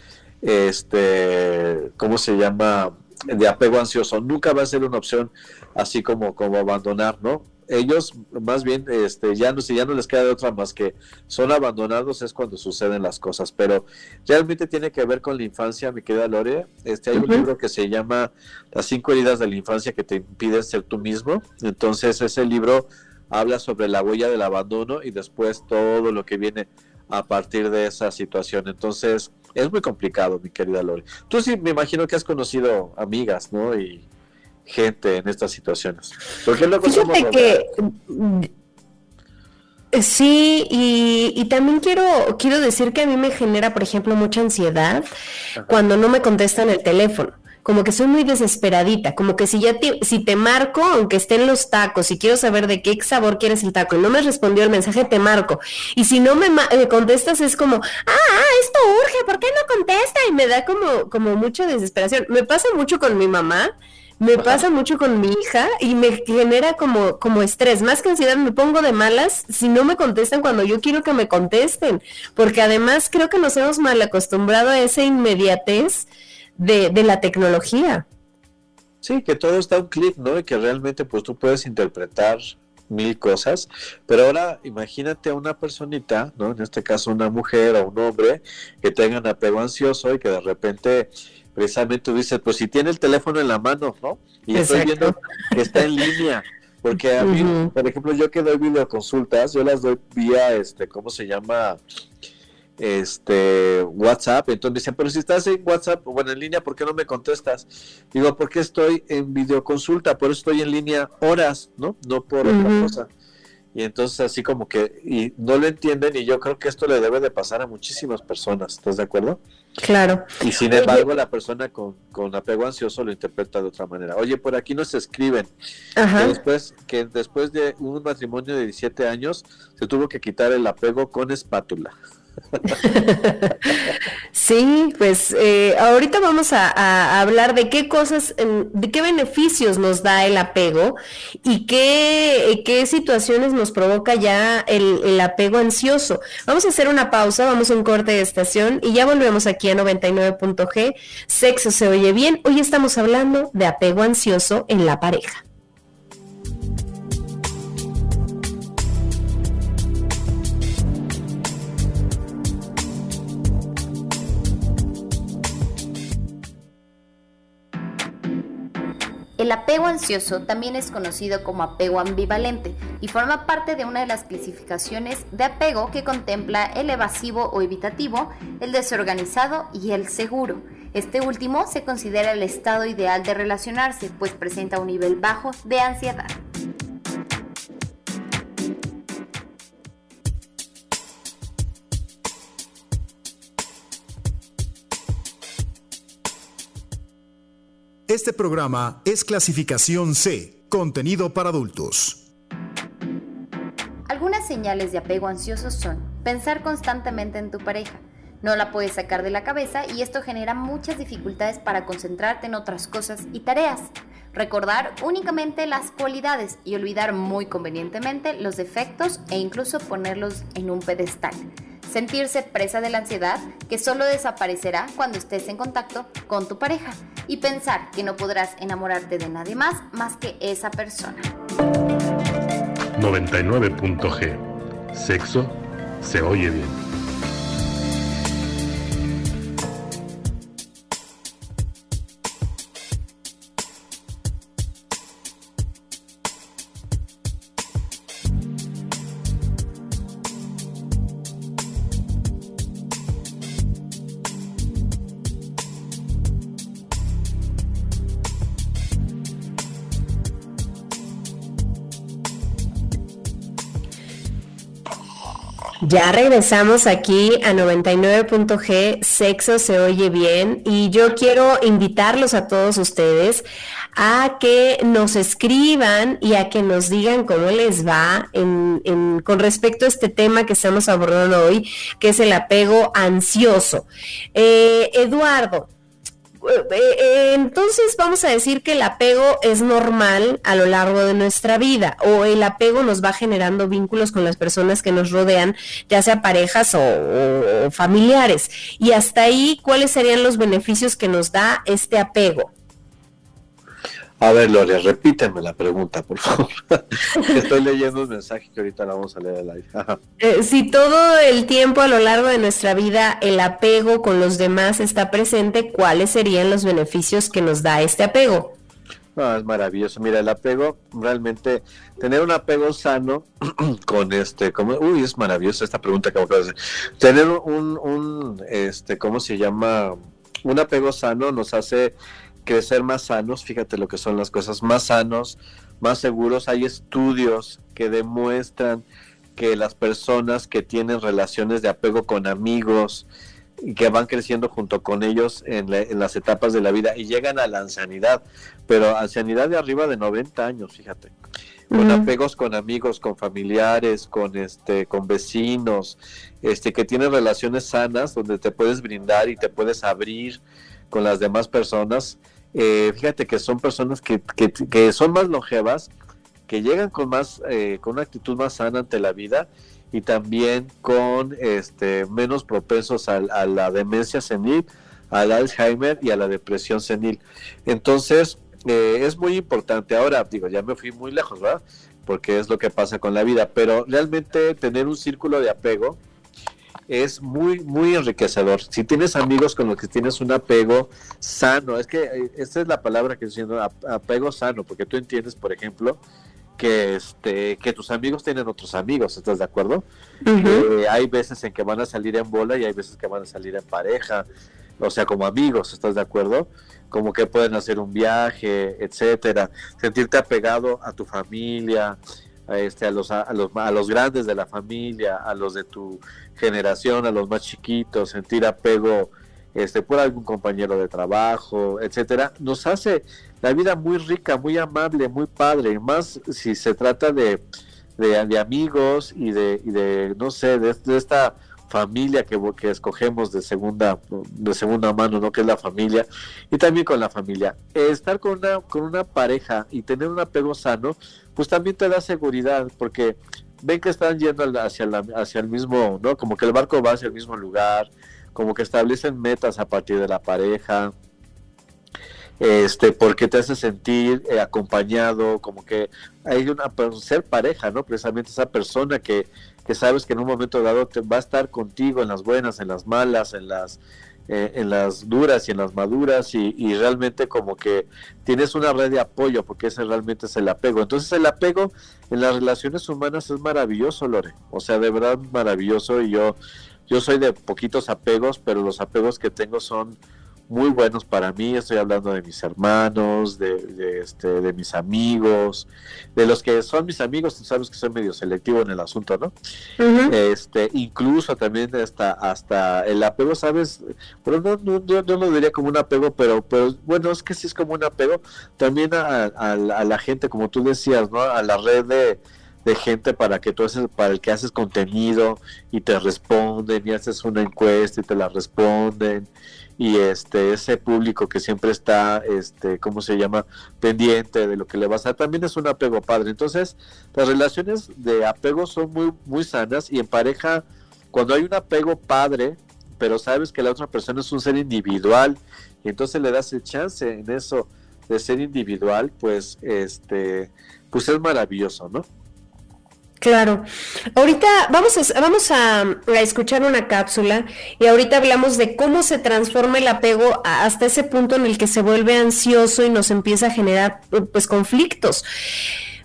C: este, ¿cómo se llama? de apego ansioso. Nunca va a ser una opción así como, como abandonar, ¿no? Ellos más bien este ya no si ya no les queda de otra más que son abandonados es cuando suceden las cosas. Pero realmente tiene que ver con la infancia mi querida Lore. Este hay un libro que se llama las cinco heridas de la infancia que te impiden ser tú mismo. Entonces ese libro habla sobre la huella del abandono y después todo lo que viene a partir de esa situación. Entonces es muy complicado mi querida Lore. Tú sí me imagino que has conocido amigas no y gente en estas situaciones. Porque
B: Fíjate que mm, sí, y, también quiero, quiero decir que a mí me genera, por ejemplo, mucha ansiedad cuando no me contestan el teléfono. Como que soy muy desesperadita, como que si ya te, si te marco, aunque esté en los tacos, y quiero saber de qué sabor quieres el taco y no me respondió el mensaje, te marco. Y si no me, contestas es como, ah, esto urge, ¿por qué no contesta? Y me da como, como mucha desesperación. Me pasa mucho con mi mamá, me pasa mucho con mi hija y me genera como, como estrés, más que ansiedad, me pongo de malas si no me contestan cuando yo quiero que me contesten, porque además creo que nos hemos mal acostumbrado a esa inmediatez de, de la tecnología.
C: Sí, que todo está un clic, ¿no? Y que realmente pues tú puedes interpretar mil cosas, pero ahora imagínate a una personita, ¿no? En este caso una mujer o un hombre que tengan apego ansioso y que de repente precisamente tú dices, pues si tiene el teléfono en la mano, ¿no? Y estoy viendo que está en línea, porque a mí, por ejemplo, yo que doy videoconsultas, yo las doy vía, este, ¿cómo se llama? Este, WhatsApp, entonces dicen, pero si estás en WhatsApp, bueno, en línea, ¿por qué no me contestas? Digo, porque estoy en videoconsulta, por eso estoy en línea horas, ¿no? No por otra cosa y entonces así como que y no lo entienden y yo creo que esto le debe de pasar a muchísimas personas, ¿estás de acuerdo?
B: Claro.
C: Y sin embargo la persona con, con apego ansioso lo interpreta de otra manera. Oye, por aquí nos escriben Que, después, que después de un matrimonio de 17 años se tuvo que quitar el apego con espátula.
B: Sí, pues eh, ahorita vamos a, hablar de qué cosas, de qué beneficios nos da el apego y qué, qué situaciones nos provoca ya el, apego ansioso. Vamos a hacer una pausa, vamos a un corte de estación y ya volvemos aquí a 99.g. Sexo se oye bien. Hoy estamos hablando de apego ansioso en la pareja.
D: El apego ansioso también es conocido como apego ambivalente y forma parte de una de las clasificaciones de apego que contempla el evasivo o evitativo, el desorganizado y el seguro. Este último se considera el estado ideal de relacionarse, pues presenta un nivel bajo de ansiedad.
E: Este programa es clasificación C, contenido para adultos.
D: Algunas señales de apego ansioso son pensar constantemente en tu pareja. No la puedes sacar de la cabeza y esto genera muchas dificultades para concentrarte en otras cosas y tareas. Recordar únicamente las cualidades y olvidar muy convenientemente los defectos e incluso ponerlos en un pedestal sentirse presa de la ansiedad que solo desaparecerá cuando estés en contacto con tu pareja y pensar que no podrás enamorarte de nadie más más que esa persona.
A: 99.g. Sexo se oye bien.
B: Ya regresamos aquí a 99.g, sexo se oye bien y yo quiero invitarlos a todos ustedes a que nos escriban y a que nos digan cómo les va con respecto a este tema que estamos abordando hoy, que es el apego ansioso. Eh, Eduardo, entonces vamos a decir que el apego es normal a lo largo de nuestra vida o el apego nos va generando vínculos con las personas que nos rodean, ya sea parejas o familiares. Y hasta ahí, ¿cuáles serían los beneficios que nos da este apego?
C: A ver, Loria, repíteme la pregunta, por favor. Estoy leyendo un mensaje que ahorita la vamos a leer al aire.
B: Eh, si todo el tiempo a lo largo de nuestra vida el apego con los demás está presente, ¿cuáles serían los beneficios que nos da este apego?
C: No, es maravilloso. Mira, el apego, realmente, tener un apego sano con este, como, uy, es maravilloso esta pregunta que acabo de hacer. Tener un, un, este, ¿cómo se llama? Un apego sano nos hace crecer más sanos, fíjate lo que son las cosas, más sanos, más seguros. Hay estudios que demuestran que las personas que tienen relaciones de apego con amigos y que van creciendo junto con ellos en, las etapas de la vida y llegan a la ancianidad, pero ancianidad de arriba de 90 años, fíjate, con apegos con amigos, con familiares, con este, con vecinos, este, que tienen relaciones sanas donde te puedes brindar y te puedes abrir con las demás personas eh, fíjate que son personas que, que, son más longevas, que llegan con más, eh, con una actitud más sana ante la vida y también con este menos propensos a, la demencia senil, al Alzheimer y a la depresión senil. Entonces, eh, es muy importante. Ahora, digo, ya me fui muy lejos, ¿verdad? Porque es lo que pasa con la vida, pero realmente tener un círculo de apego, es muy, muy enriquecedor. Si tienes amigos con los que tienes un apego sano, es que eh, esta es la palabra que estoy diciendo, apego sano, porque tú entiendes, por ejemplo, que este que tus amigos tienen otros amigos, ¿estás de acuerdo? Eh, hay veces en que van a salir en bola y hay veces que van a salir en pareja, o sea, como amigos, ¿estás de acuerdo? Como que pueden hacer un viaje, etcétera, sentirte apegado a tu familia, a, este, a, los, a, los, a los grandes de la familia, a los de tu generación, a los más chiquitos, sentir apego este, por algún compañero de trabajo, etcétera, nos hace la vida muy rica, muy amable, muy padre, más si se trata de, de, amigos y de, y de, no sé, de, esta familia que, que, escogemos de segunda de segunda mano, ¿no? Que es la familia y también con la familia. Estar con una con una pareja y tener un apego sano, pues también te da seguridad porque ven que están yendo hacia, la, hacia el mismo, ¿no? Como que el barco va hacia el mismo lugar, como que establecen metas a partir de la pareja, este, porque te hace sentir eh, acompañado, como que hay una, ser pareja, ¿no? Precisamente esa persona que, sabes que en un momento dado te, va a estar contigo en las buenas, en las malas, en las eh, en las duras y en las maduras y, y, realmente como que tienes una red de apoyo porque ese realmente es el apego. Entonces el apego en las relaciones humanas es maravilloso, Lore. O sea, de verdad maravilloso y yo, yo soy de poquitos apegos, pero los apegos que tengo son muy buenos para mí. Estoy hablando de mis hermanos, de, este, de mis amigos, de los que son mis amigos. Tú sabes que soy medio selectivo en el asunto, ¿no? Este, incluso también hasta, hasta el apego, ¿sabes? Pero no, no, yo no lo diría como un apego, pero, pero bueno, es que sí es como un apego también a, a la gente, como tú decías, ¿no? A la red de de gente para que tú haces, para el que haces contenido y te responden y haces una encuesta y te la responden. Y este ese público que siempre está este cómo se llama pendiente de lo que le vas a dar. También es un apego padre. Entonces las relaciones de apego son muy muy sanas y en pareja cuando hay un apego padre pero sabes que la otra persona es un ser individual y entonces le das el chance en eso de ser individual pues este pues es maravilloso no
B: Claro. Ahorita vamos a, vamos a, escuchar una cápsula y ahorita hablamos de cómo se transforma el apego hasta ese punto en el que se vuelve ansioso y nos empieza a generar pues conflictos.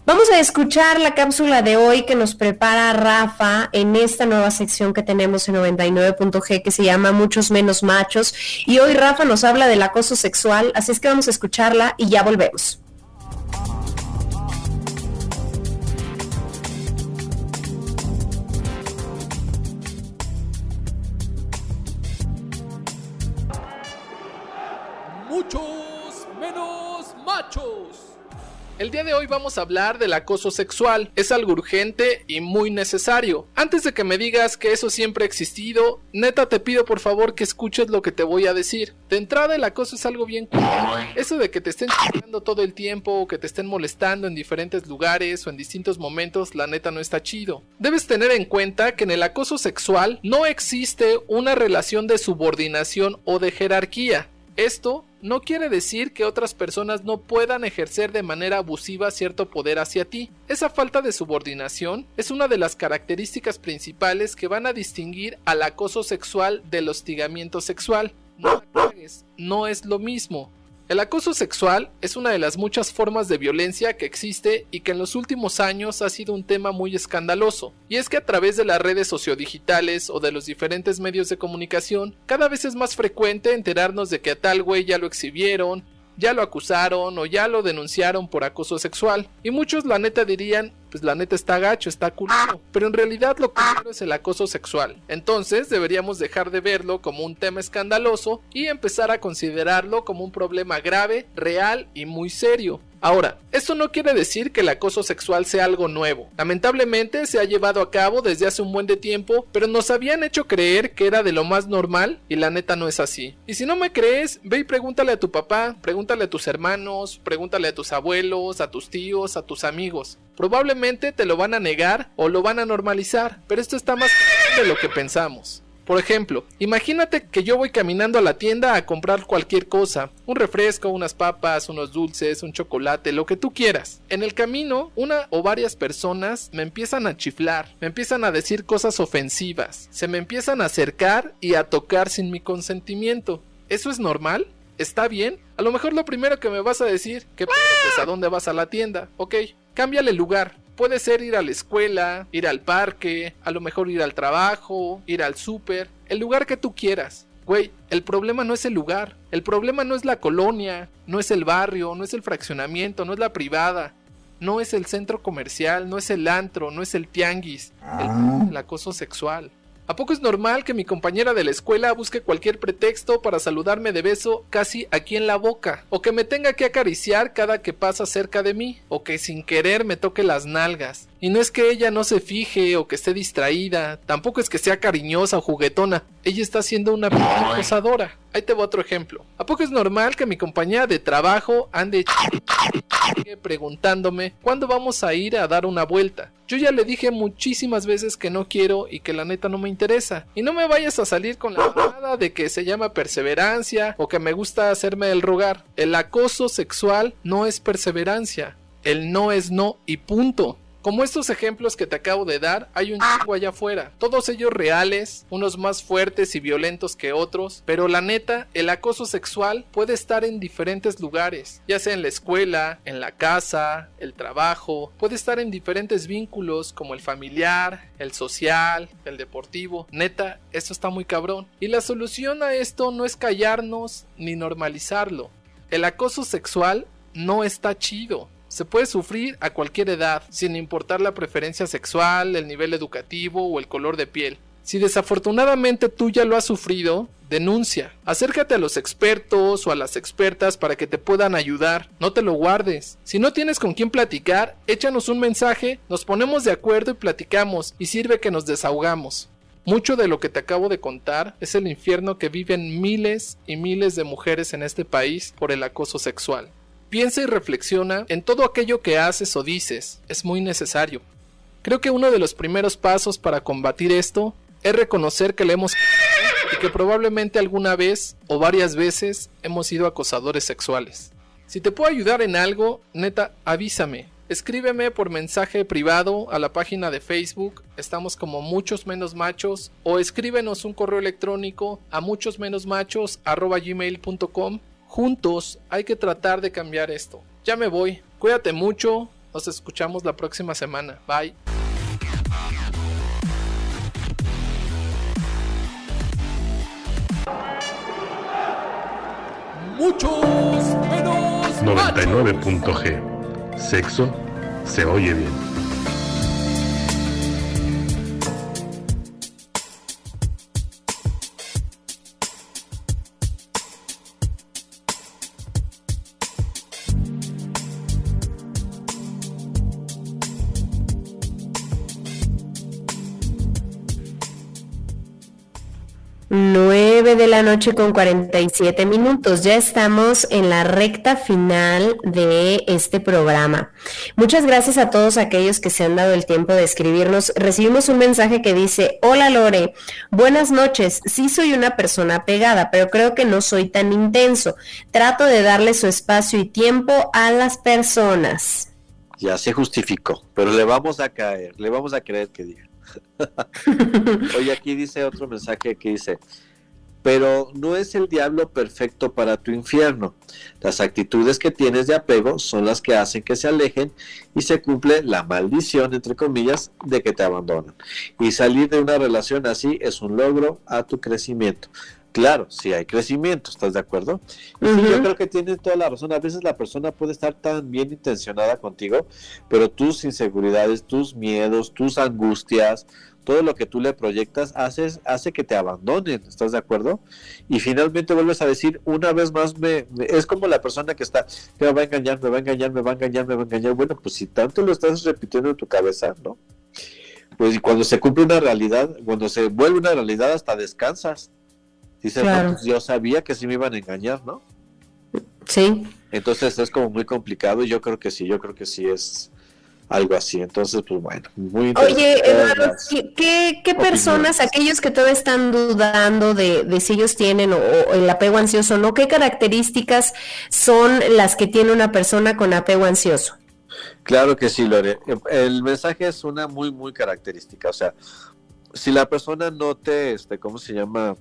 B: Vamos a escuchar la cápsula de hoy que nos prepara Rafa en esta nueva sección que tenemos en 99.g que se llama Muchos menos machos y hoy Rafa nos habla del acoso sexual, así es que vamos a escucharla y ya volvemos.
F: El día de hoy vamos a hablar del acoso sexual. Es algo urgente y muy necesario. Antes de que me digas que eso siempre ha existido, neta te pido por favor que escuches lo que te voy a decir. De entrada el acoso es algo bien Eso de que te estén chingando todo el tiempo o que te estén molestando en diferentes lugares o en distintos momentos, la neta no está chido. Debes tener en cuenta que en el acoso sexual no existe una relación de subordinación o de jerarquía. Esto no quiere decir que otras personas no puedan ejercer de manera abusiva cierto poder hacia ti. Esa falta de subordinación es una de las características principales que van a distinguir al acoso sexual del hostigamiento sexual. No no es lo mismo. El acoso sexual es una de las muchas formas de violencia que existe y que en los últimos años ha sido un tema muy escandaloso. Y es que a través de las redes sociodigitales o de los diferentes medios de comunicación, cada vez es más frecuente enterarnos de que a tal güey ya lo exhibieron, ya lo acusaron o ya lo denunciaron por acoso sexual. Y muchos la neta dirían, pues la neta está gacho, está culero. Pero en realidad lo que es el acoso sexual. Entonces deberíamos dejar de verlo como un tema escandaloso y empezar a considerarlo como un problema grave, real y muy serio. Ahora, esto no quiere decir que el acoso sexual sea algo nuevo. Lamentablemente se ha llevado a cabo desde hace un buen de tiempo, pero nos habían hecho creer que era de lo más normal y la neta no es así. Y si no me crees, ve y pregúntale a tu papá, pregúntale a tus hermanos, pregúntale a tus abuelos, a tus tíos, a tus amigos. Probablemente te lo van a negar o lo van a normalizar, pero esto está más de lo que pensamos. Por ejemplo, imagínate que yo voy caminando a la tienda a comprar cualquier cosa, un refresco, unas papas, unos dulces, un chocolate, lo que tú quieras. En el camino, una o varias personas me empiezan a chiflar, me empiezan a decir cosas ofensivas, se me empiezan a acercar y a tocar sin mi consentimiento. ¿Eso es normal? ¿Está bien? A lo mejor lo primero que me vas a decir, que pues, a dónde vas a la tienda, ok, cámbiale lugar, Puede ser ir a la escuela, ir al parque, a lo mejor ir al trabajo, ir al súper, el lugar que tú quieras. Güey, el problema no es el lugar, el problema no es la colonia, no es el barrio, no es el fraccionamiento, no es la privada, no es el centro comercial, no es el antro, no es el tianguis, el, el acoso sexual. ¿A poco es normal que mi compañera de la escuela busque cualquier pretexto para saludarme de beso casi aquí en la boca? ¿O que me tenga que acariciar cada que pasa cerca de mí? ¿O que sin querer me toque las nalgas? Y no es que ella no se fije o que esté distraída, tampoco es que sea cariñosa o juguetona, ella está siendo una acosadora. Ahí te voy otro ejemplo. ¿A poco es normal que mi compañera de trabajo ande preguntándome cuándo vamos a ir a dar una vuelta? Yo ya le dije muchísimas veces que no quiero y que la neta no me interesa. Y no me vayas a salir con la nada de que se llama perseverancia o que me gusta hacerme el rogar. El acoso sexual no es perseverancia. El no es no y punto. Como estos ejemplos que te acabo de dar, hay un chingo allá afuera. Todos ellos reales, unos más fuertes y violentos que otros, pero la neta, el acoso sexual puede estar en diferentes lugares, ya sea en la escuela, en la casa, el trabajo, puede estar en diferentes vínculos como el familiar, el social, el deportivo. Neta, esto está muy cabrón. Y la solución a esto no es callarnos ni normalizarlo. El acoso sexual no está chido. Se puede sufrir a cualquier edad, sin importar la preferencia sexual, el nivel educativo o el color de piel. Si desafortunadamente tú ya lo has sufrido, denuncia. Acércate a los expertos o a las expertas para que te puedan ayudar. No te lo guardes. Si no tienes con quién platicar, échanos un mensaje, nos ponemos de acuerdo y platicamos, y sirve que nos desahogamos. Mucho de lo que te acabo de contar es el infierno que viven miles y miles de mujeres en este país por el acoso sexual. Piensa y reflexiona en todo aquello que haces o dices. Es muy necesario. Creo que uno de los primeros pasos para combatir esto es reconocer que le hemos y que probablemente alguna vez o varias veces hemos sido acosadores sexuales. Si te puedo ayudar en algo, neta, avísame. Escríbeme por mensaje privado a la página de Facebook, estamos como muchos menos machos, o escríbenos un correo electrónico a muchos menos machos gmail.com Juntos hay que tratar de cambiar esto. Ya me voy. Cuídate mucho. Nos escuchamos la próxima semana. Bye.
G: Muchos menos
A: 99.g. Sexo se oye bien.
B: Noche con 47 minutos. Ya estamos en la recta final de este programa. Muchas gracias a todos aquellos que se han dado el tiempo de escribirnos. Recibimos un mensaje que dice, hola Lore, buenas noches. Sí soy una persona pegada, pero creo que no soy tan intenso. Trato de darle su espacio y tiempo a las personas.
C: Ya se justificó, pero le vamos a caer, le vamos a creer que diga. Oye, aquí dice otro mensaje que dice, pero no es el diablo perfecto para tu infierno. Las actitudes que tienes de apego son las que hacen que se alejen y se cumple la maldición, entre comillas, de que te abandonan. Y salir de una relación así es un logro a tu crecimiento. Claro, si hay crecimiento, ¿estás de acuerdo? yo creo que tienes toda la razón. A veces la persona puede estar tan bien intencionada contigo, pero tus inseguridades, tus miedos, tus angustias, todo lo que tú le proyectas haces, hace que te abandonen, ¿estás de acuerdo? Y finalmente vuelves a decir, una vez más, me, es como la persona que está, me va a engañar, me va a engañar, me va a engañar, me va a engañar. Bueno, pues si tanto lo estás repitiendo en tu cabeza, ¿no? Pues y cuando se cumple una realidad, cuando se vuelve una realidad, hasta descansas. Dice, pues, yo sabía que sí me iban a engañar, ¿no?
B: Sí.
C: Entonces es como muy complicado y yo creo que sí, yo creo que sí es algo así. Entonces, pues bueno, muy
B: Oye, Eduardo, ¿qué, qué personas, aquellos que todavía están dudando de, si ellos tienen o, el apego ansioso o no, qué características son las que tiene una persona con apego ansioso?
C: Claro que sí, Lore. El mensaje es una muy, muy característica. O sea, si la persona no te, este, ¿cómo se llama?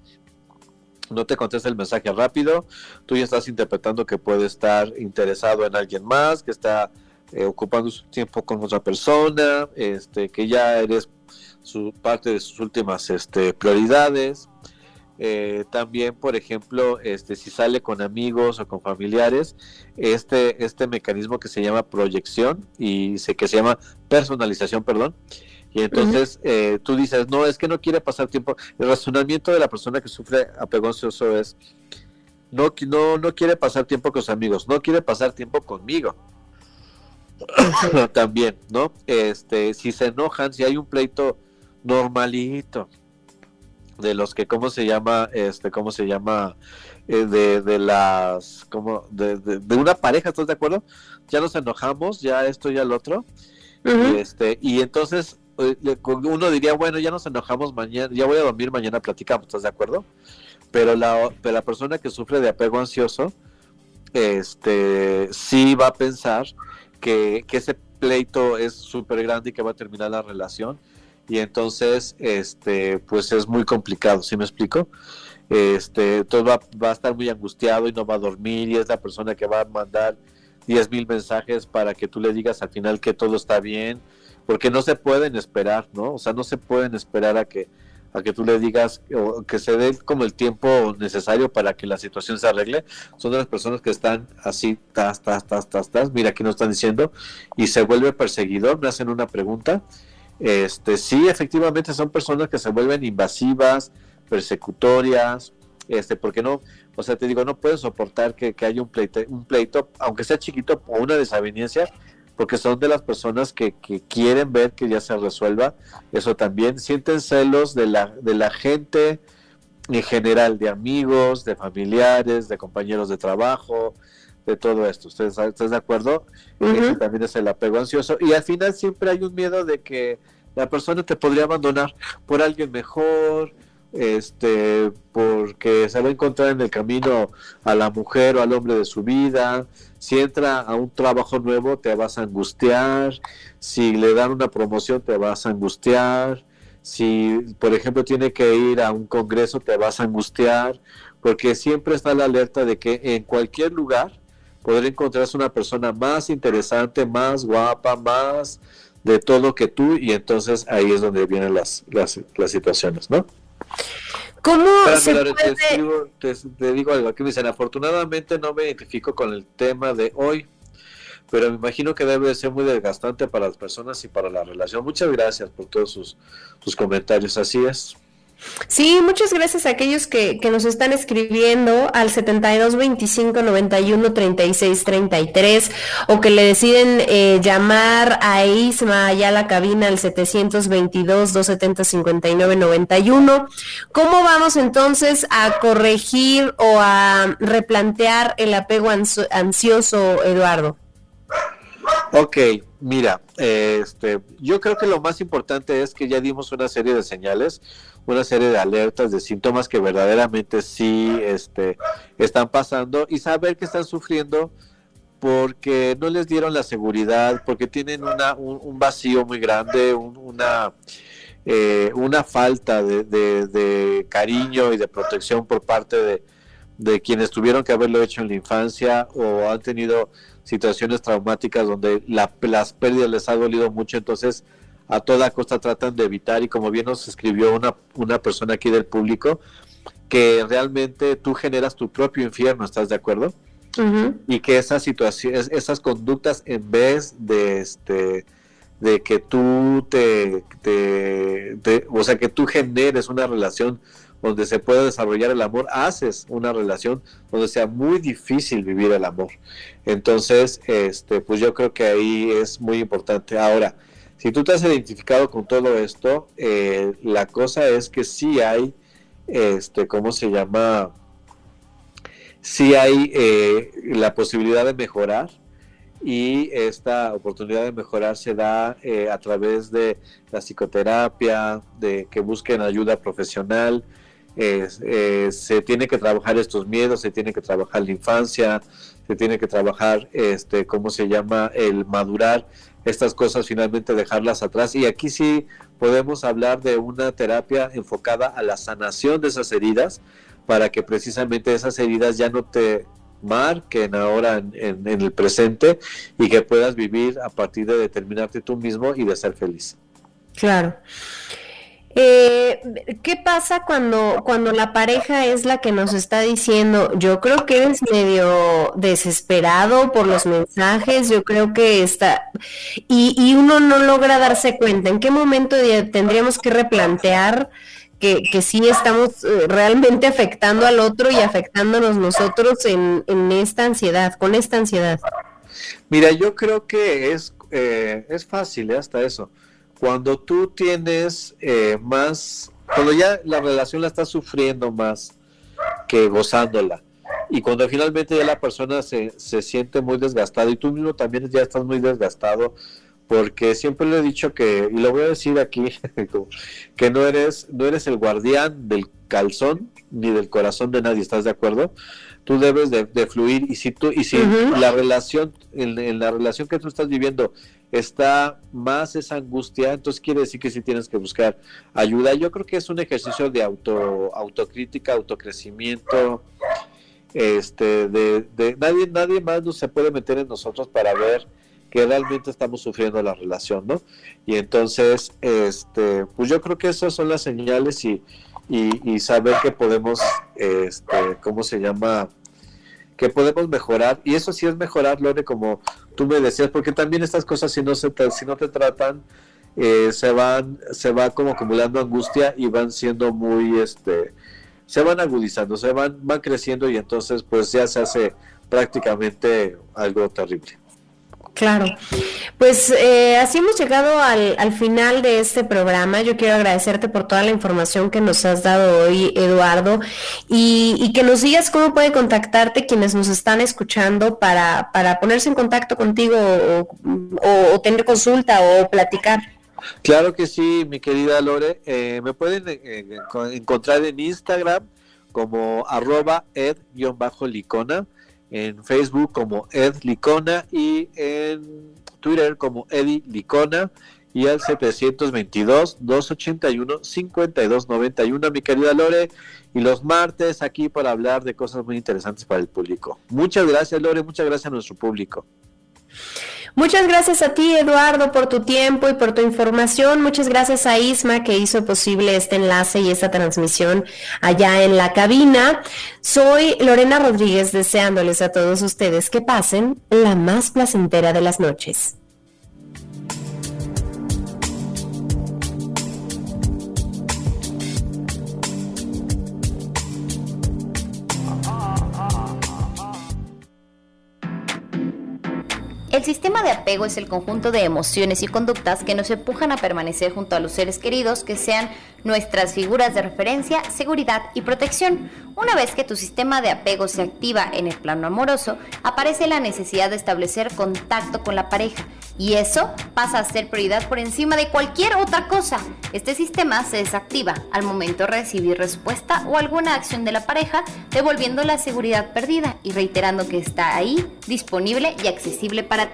C: No te contesta el mensaje rápido, tú ya estás interpretando que puede estar interesado en alguien más, que está eh, ocupando su tiempo con otra persona, este, que ya eres su parte de sus últimas este, prioridades. Eh, también, por ejemplo, este, si sale con amigos o con familiares, este, este mecanismo que se llama proyección y se, que se llama personalización, perdón, y entonces eh, tú dices, no, es que no quiere pasar tiempo. El razonamiento de la persona que sufre apego ansioso es, no, no, no quiere pasar tiempo con sus amigos, no quiere pasar tiempo conmigo. También, ¿no? Este, si se enojan, si hay un pleito normalito, de los que, ¿cómo se llama? Este, ¿cómo se llama? Eh, de, de, las, como, de, de, una pareja, ¿estás de acuerdo? Ya nos enojamos, ya esto, ya el otro. y, este, y entonces uno diría, bueno, ya nos enojamos mañana, ya voy a dormir, mañana platicamos, ¿estás de acuerdo? Pero la, la persona que sufre de apego ansioso, este, sí va a pensar que, ese, pleito es súper grande y que va a terminar la relación y entonces este pues es muy complicado, ¿sí me explico? Este, entonces va, va a estar muy angustiado y no va a dormir y es la persona que va a mandar 10 mil mensajes para que tú le digas al final que todo está bien, porque no se pueden esperar, ¿no? O sea, no se pueden esperar a que a que tú le digas o que se dé como el tiempo necesario para que la situación se arregle. Son de las personas que están así, tas, tas, tas, tas, tas, mira aquí nos están diciendo, y se vuelve perseguidor, me hacen una pregunta. Este, sí, efectivamente son personas que se vuelven invasivas, persecutorias, este, porque no, o sea, te digo, no puedes soportar que, que haya un pleito, un pleito, aunque sea chiquito, o una desaveniencia, porque son de las personas que, que, quieren ver que ya se resuelva. Eso también sienten celos de la, de la gente en general, de amigos, de familiares, de compañeros de trabajo, de todo esto. ¿Ustedes están de acuerdo? Uh -huh. Ese también es el apego ansioso. Y al final siempre hay un miedo de que la persona te podría abandonar por alguien mejor, este, porque se va a encontrar en el camino a la mujer o al hombre de su vida. Si entra a un trabajo nuevo, te vas a angustiar. Si le dan una promoción, te vas a angustiar. Si, por ejemplo, tiene que ir a un congreso, te vas a angustiar. Porque siempre está la alerta de que en cualquier lugar podría encontrarse una persona más interesante, más guapa, más de todo que tú. Y entonces ahí es donde vienen las, las, las situaciones, ¿no?
B: ¿Cómo
C: Espérame,
B: se
C: Lore,
B: puede...
C: te, escribo- te- te digo algo aquí me dicen, afortunadamente no me identifico con el tema de hoy, pero me imagino que debe de ser muy desgastante para las personas y para la relación. Muchas gracias por todos sus, sus comentarios, así es.
B: Sí, muchas gracias a aquellos que, que nos están escribiendo al 72 25 91 36 33 o que le deciden eh, llamar a Isma allá a la cabina al 722 270 59 91. ¿Cómo vamos entonces a corregir o a replantear el apego ansioso, Eduardo?
C: Ok, mira, este, yo creo que lo más importante es que ya dimos una serie de señales, una serie de alertas, de síntomas que verdaderamente sí este, están pasando y saber que están sufriendo porque no les dieron la seguridad, porque tienen una, un, un vacío muy grande, un- una, eh, una falta de, de- de cariño y de protección por parte de, de quienes tuvieron que haberlo hecho en la infancia o han tenido situaciones traumáticas donde la- las pérdidas les ha dolido mucho, entonces a toda costa tratan de evitar y como bien nos escribió una, una persona aquí del público, que realmente tú generas tu propio infierno, ¿estás de acuerdo? Y que esas situaciones, esas conductas, en vez de este de que tú te, te- te- o sea, que tú generes una relación donde se pueda desarrollar el amor, haces una relación donde sea muy difícil vivir el amor. Entonces, este, pues yo creo que ahí es muy importante. Ahora, si tú te has identificado con todo esto, eh, la cosa es que sí hay, este, ¿cómo se llama? sí hay eh, la posibilidad de mejorar y esta oportunidad de mejorar se da eh, a través de la psicoterapia, de que busquen ayuda profesional. se tiene que trabajar estos miedos, se tiene que trabajar la infancia, se tiene que trabajar, este, ¿cómo se llama? El madurar estas cosas, finalmente dejarlas atrás. Y aquí sí podemos hablar de una terapia enfocada a la sanación de esas heridas, para que precisamente esas heridas ya no te marquen ahora en, el presente y que puedas vivir a partir de determinarte tú mismo y de ser feliz.
B: Claro. Eh, ¿Qué pasa cuando, cuando la pareja es la que nos está diciendo, yo creo que eres medio desesperado por los mensajes, yo creo que está, y, y uno no logra darse cuenta, ¿en qué momento tendríamos que replantear que, que sí estamos eh, realmente afectando al otro y afectándonos nosotros en, en esta ansiedad, con esta ansiedad?
C: Mira, yo creo que es, eh, es fácil ¿eh? hasta eso. Cuando tú tienes eh, más, cuando ya la relación la estás sufriendo más que gozándola, y cuando finalmente ya la persona se, se siente muy desgastada y tú mismo también ya estás muy desgastado, porque siempre le he dicho que, y lo voy a decir aquí, que no eres, no eres el guardián del calzón ni del corazón de nadie, ¿estás de acuerdo? Tú debes de, de fluir y si tú, y si la relación, en, en la relación que tú estás viviendo, está más esa angustia, entonces quiere decir que sí tienes que buscar ayuda. Yo creo que es un ejercicio de auto, autocrítica, autocrecimiento, este, de, de nadie, nadie más nos se puede meter en nosotros para ver que realmente estamos sufriendo la relación, ¿no? Y entonces, este, pues yo creo que esas son las señales y, y, saber que podemos, este, ¿cómo se llama? Que podemos mejorar. Y eso sí es mejorar, Lore, como tú me decías, porque también estas cosas si no, se si no te tratan, eh, se van, se va como acumulando angustia y van siendo muy, este, se van agudizando, se van, van creciendo y entonces pues ya se hace prácticamente algo terrible.
B: Claro. Pues eh, así hemos llegado al, al, final de este programa. Yo quiero agradecerte por toda la información que nos has dado hoy, Eduardo, y, que nos digas cómo puede contactarte quienes nos están escuchando para, para ponerse en contacto contigo o, tener consulta o platicar.
C: Claro que sí, mi querida Lore. Eh, me pueden eh, encontrar en Instagram como arroba ed-licona en Facebook como Ed Licona y en Twitter como Eddie Licona y al 722-281-5291, mi querida Lore, y los martes aquí para hablar de cosas muy interesantes para el público. Muchas gracias, Lore, muchas gracias a nuestro público.
B: Muchas gracias a ti, Eduardo, por tu tiempo y por tu información. Muchas gracias a Isma que hizo posible este enlace y esta transmisión allá en la cabina. Soy Lorena Rodríguez deseándoles a todos ustedes que pasen la más placentera de las noches.
D: Sistema de apego es el conjunto de emociones y conductas que nos empujan a permanecer junto a los seres queridos que sean nuestras figuras de referencia, seguridad y protección. Una vez que tu sistema de apego se activa en el plano amoroso, aparece la necesidad de establecer contacto con la pareja y eso pasa a ser prioridad por encima de cualquier otra cosa. Este sistema se desactiva al momento de recibir respuesta o alguna acción de la pareja, devolviendo la seguridad perdida y reiterando que está ahí, disponible y accesible para